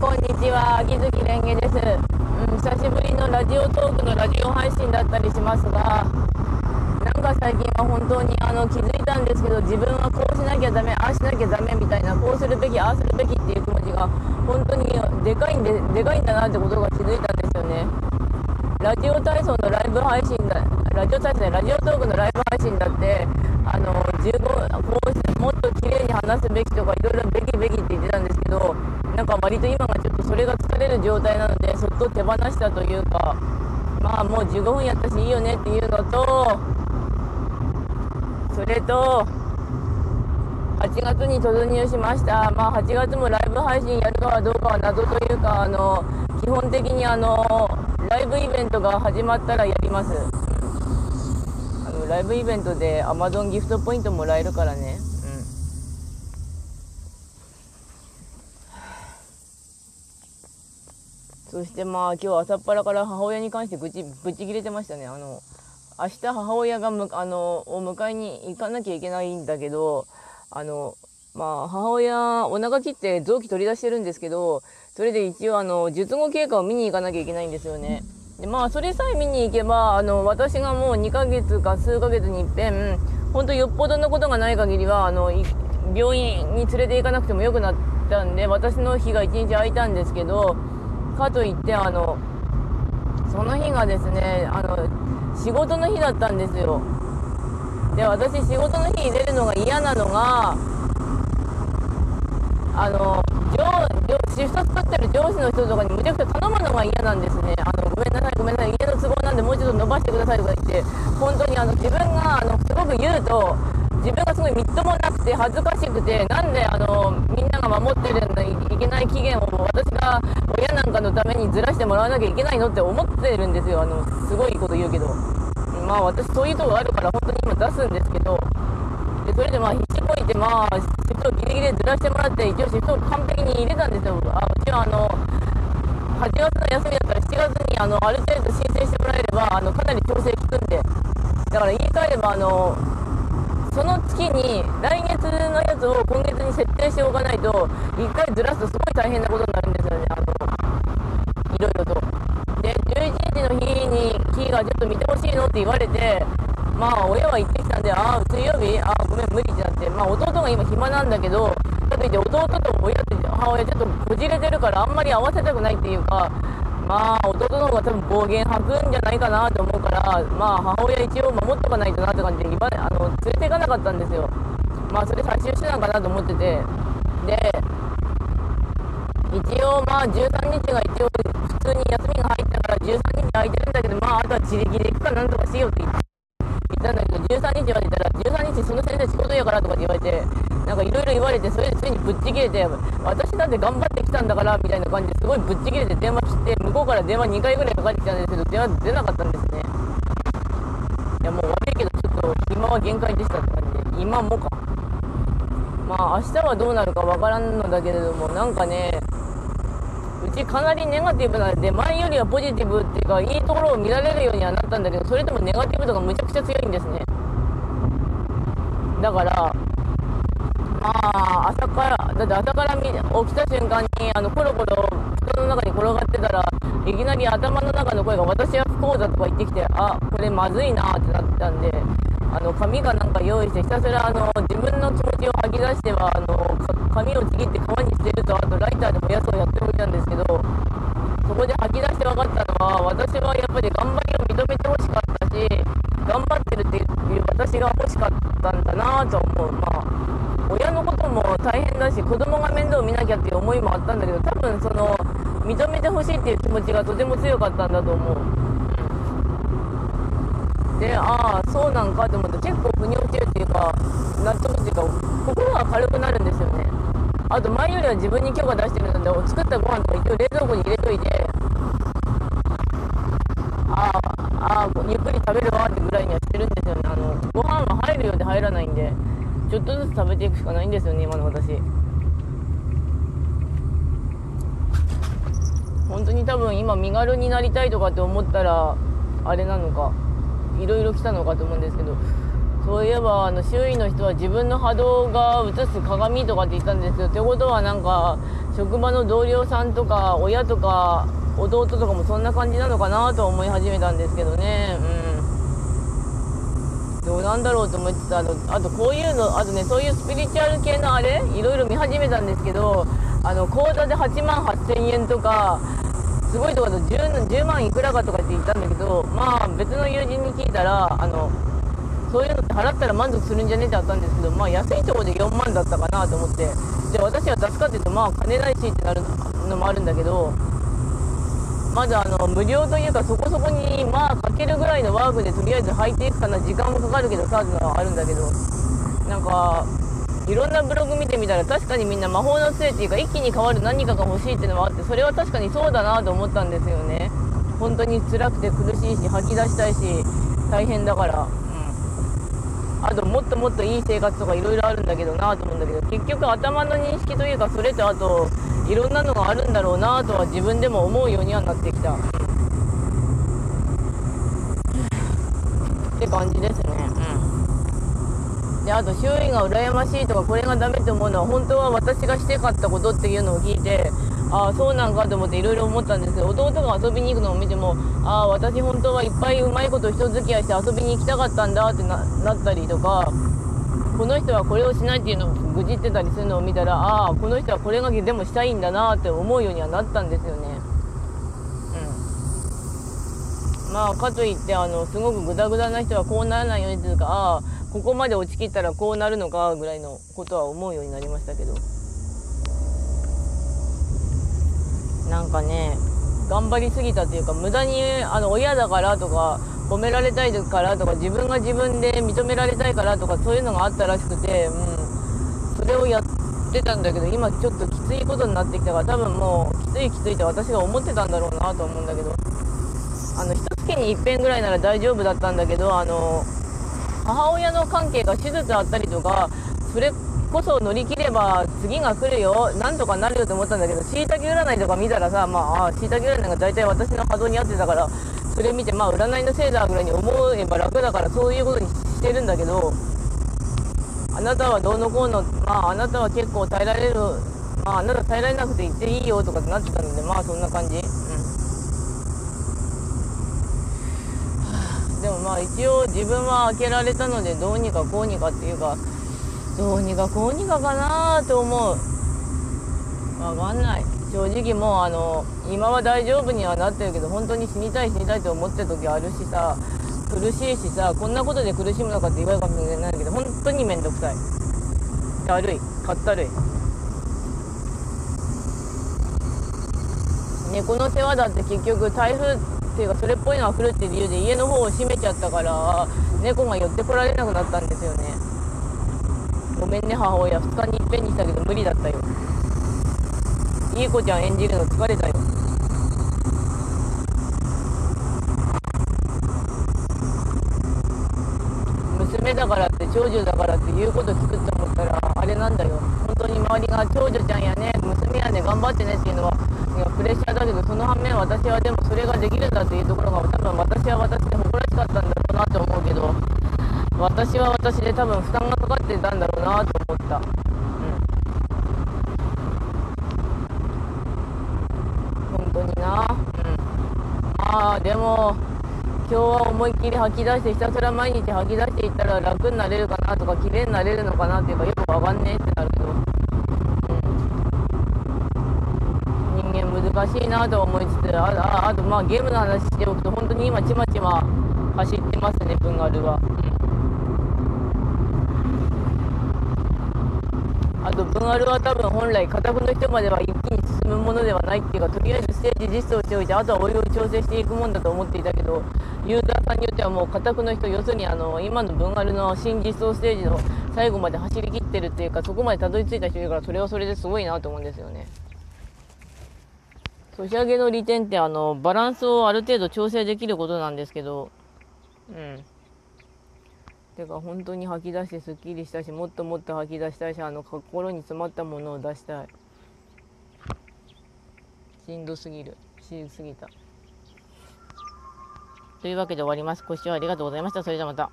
こんにちは。秋月蓮華です、うん、久しぶりのラジオトークのラジオ配信だったりしますがなんか最近は本当にあの気づいたんですけど自分はこうしなきゃダメああしなきゃダメみたいなこうするべきああするべきっていう気持ちが本当にでかいんででかいんだなってことが気づいたんですよね。ラジオ体操のライブ配信だラジオ体操でラジオトークのライブ配信だってあの15こうもっと綺麗に話すべきとかいろいろべきべきって言ってたんですけどなんか割と今がちょっとそれが疲れる状態なのでそっと手放したというかまあもう15分やったしいいよねっていうのとそれと8月に突入しました。まあ8月もライブ配信やるかはどうかは謎というかあの基本的にあのライブイベントが始まったらやります。あのライブイベントで Amazon ギフトポイントもらえるからね。そしてまあ今日朝っぱらから母親に関してぶちぶち切れてましたねあの明日母親がむあのを迎えに行かなきゃいけないんだけどあのまあ母親お腹切って臓器取り出してるんですけどそれで一応あの術後経過を見に行かなきゃいけないんですよね。でまあそれさえ見に行けばあの私がもう2ヶ月か数ヶ月にいっぺん本当よっぽどのことがない限りはあの病院に連れて行かなくてもよくなったんで私の日が1日空いたんですけどかといってあのその日がですねあの仕事の日だったんですよ。で私仕事の日に出るのが嫌なのがあの上シフト作ってる上司の人とかにむちゃくちゃ頼むのが嫌なんですね。あのごめんなさいごめんなさい家の都合なんでもうちょっと伸ばしてくださいとか言って本当にあの自分があのすごく言うと自分がすごいみっともなくて恥ずかしくてなんであのんなが守ってるのにいけない期限を私が親なんかのためにずらしてもらわなきゃいけないのって思ってるんですよ。あのすごいこと言うけど。まあ私そういうとこあるから本当に今出すんですけどでそれでまあ必死こいてまあシフトをギリギリずらしてもらって一応シフトを完璧に入れたんですよ。あうちはあの8月の休みだったら7月にあのある程度申請してもらえればあのかなり調整効くんで。だから言い換えればあのその月に来月のやつを今月に設定しておかないと1回ずらすとすごい大変なことになるんですよねあのいろいろと。で11日の日に日がちょっと見てほしいのって言われてまあ親は行ってきたんでああ水曜日？ああごめん無理ってなって。まあ弟が今暇なんだけどかといって弟と親と母親ちょっとこじれてるからあんまり合わせたくないっていうかまあ弟の方が多分暴言吐くんじゃないかなと思うからまあ母親一応守っとかないとなって感じであの連れていかなかったんですよ。まあそれ最終手段かなと思ってて。で一応まあ13日が一応普通に休みが入ったから13日空いてるんだけどまああとは自力で行くかなんとかしようって言ってたんだけど13日まで言ったら13日その先生仕事やからとかって言われてなんかいろいろ言われてそれでついにぶっちぎれて私だって頑張ってきたんだからみたいな感じですごいぶっちぎれて電話して向こうから電話2回ぐらいかかってきたんですけど電話出なかったんですね。いやもう悪いけどちょっと今は限界でしたって感じで今もか。まあ明日はどうなるかわからんのだけれどもなんかねちかなりネガティブなんで前よりはポジティブっていうかいいところを見られるようにはなったんだけどそれでもネガティブ度がむちゃくちゃ強いんですね。だからまあ朝からだって朝から起きた瞬間にあのコロコロ布団の中に転がってたらいきなり頭の中の声が私は不幸だとか言ってきてあこれまずいなってなったんであの紙かなんか用意してひたすらあの自分の気持ちを吐き出してはあの紙をちぎって川に捨てるとあとライターでもやつをやっておいたんですけどそこで吐き出して分かったのは私はやっぱり頑張りを認めてほしかったし頑張ってるっていう私が欲しかったんだなと思う。まあ親のことも大変だし子供が面倒を見なきゃっていう思いもあったんだけど多分その認めてほしいっていう気持ちがとても強かったんだと思う。でああそうなんかと思って結構腑に落ちるっていうか納得っていうか心が軽くなるんですよね。あと前よりは自分に許可出してるので作ったご飯とか一応冷蔵庫に入れといてああゆっくり食べるわってぐらいにはしてるんですよね。あのご飯は入るようで入らないんでちょっとずつ食べていくしかないんですよね今の私。本当に多分今身軽になりたいとかって思ったらあれなのかいろいろ来たのかと思うんですけどそういえばあの周囲の人は自分の波動が映す鏡とかって言ったんですよ。ってことはなんか職場の同僚さんとか親とか弟とかもそんな感じなのかなと思い始めたんですけどね。うん。どうなんだろうと思ってたあの。あとこういうのあとねそういうスピリチュアル系のあれ？いろいろ見始めたんですけどあの口座で8万8000円とかすごいとこだと 10, 10万いくらかとかって言ったんだけどまあ別の友人に聞いたらあのそういうのって払ったら満足するんじゃねってあったんですけどまあ安いところで4万だったかなと思って。じゃあ私は出すかっていうとまあ金ないしってなるのもあるんだけどまずあの無料というかそこそこにまあかけるぐらいのワークでとりあえず履いていくかな時間もかかるけどさってのはあるんだけどなんかいろんなブログ見てみたら確かにみんな魔法の杖っていうか一気に変わる何かが欲しいっていうのもあってそれは確かにそうだなと思ったんですよね。本当に辛くて苦しいし吐き出したいし大変だから。あともっともっといい生活とかいろいろあるんだけどなと思うんだけど結局頭の認識というかそれとあといろんなのがあるんだろうなとは自分でも思うようにはなってきた。って感じですね。うん。であと周囲が羨ましいとかこれがダメって思うのは本当は私がしてかったことっていうのを聞いてあそうなんかと思っていろいろ思ったんですけど弟が遊びに行くのを見てもああ私本当はいっぱいうまいこと人付き合いして遊びに行きたかったんだってなったりとかこの人はこれをしないっていうのを愚痴ってたりするのを見たらああこの人はこれがでもしたいんだなって思うようにはなったんですよね。うん、まあかといってあのすごくグダグダな人はこうならないようにというかああここまで落ちきったらこうなるのかぐらいのことは思うようになりましたけどなんかね頑張りすぎたというか無駄にあの親だからとか褒められたいからとか自分が自分で認められたいからとかそういうのがあったらしくて、うん、それをやってたんだけど今ちょっときついことになってきたから多分もうきついきついって私が思ってたんだろうなと思うんだけどあの一月に一遍ぐらいなら大丈夫だったんだけどあの母親の関係が手術あったりとかそれこそ乗り切れば次が来るよ。なんとかなるよと思ったんだけどしいたけ占いとか見たらさまあしいたけ占いが大体私の波動に合ってたからそれ見てまあ占いのせいだぐらいに思えば楽だからそういうことにしてるんだけどあなたはどうのこうのまああなたは結構耐えられるまああなた耐えられなくて言っていいよとかってなってたのでまあそんな感じ。うん。でもまあ一応自分は開けられたのでどうにかこうにかっていうかどうにかこうにかかなと思う。わかんない。正直もうあの今は大丈夫にはなってるけど本当に死にたい死にたいと思ってる時あるしさ苦しいしさこんなことで苦しむのかって言われるかもしれないけど本当に面倒くさい。だるい。かったるい。猫の世話だって結局台風っていうかそれっぽいのが来るっていう理由で家の方を閉めちゃったから猫が寄ってこられなくなったんですよね。ごめんね母親。2日にいっぺんにしたけど無理だったよ。いい子ちゃん演じるの疲れたよ。娘だからって長女だからって言うこと聞くって思ったらあれなんだよ。本当に周りが長女ちゃんやね娘やね頑張ってねっていうのはいやプレッシャーだけどその反面私はでもそれができるんだっていうところが多分私は私で誇らしかったんだろ私は私で多分負担がかかってたんだろうなと思った。うん。本当にな。うん。まあでも今日は思いっきり吐き出してひたすら毎日吐き出していったら楽になれるかなとか綺麗になれるのかなっていうかよくわかんねえってなるけど、うん、人間難しいなと思いつつあああとまあゲームの話しておくと本当に今ちまちま走ってますねブンガルは。あと分あるは多分本来片方の人までは一気に進むものではないっていうかとりあえずステージ実装しておいてあとはおいおい調整していくもんだと思っていたけどユーザーさんによってはもう片方の人要するにあの今の分あるの新実装ステージの最後まで走りきってるっていうかそこまでたどり着いた人いるからそれはそれですごいなと思うんですよね。年上げの利点ってあのバランスをある程度調整できることなんですけどうんてか本当に吐き出してすっきりしたしもっともっと吐き出したいしあの心に詰まったものを出したい。しんどすぎる。しんどすぎた。というわけで終わります。ご視聴ありがとうございました。それではまた。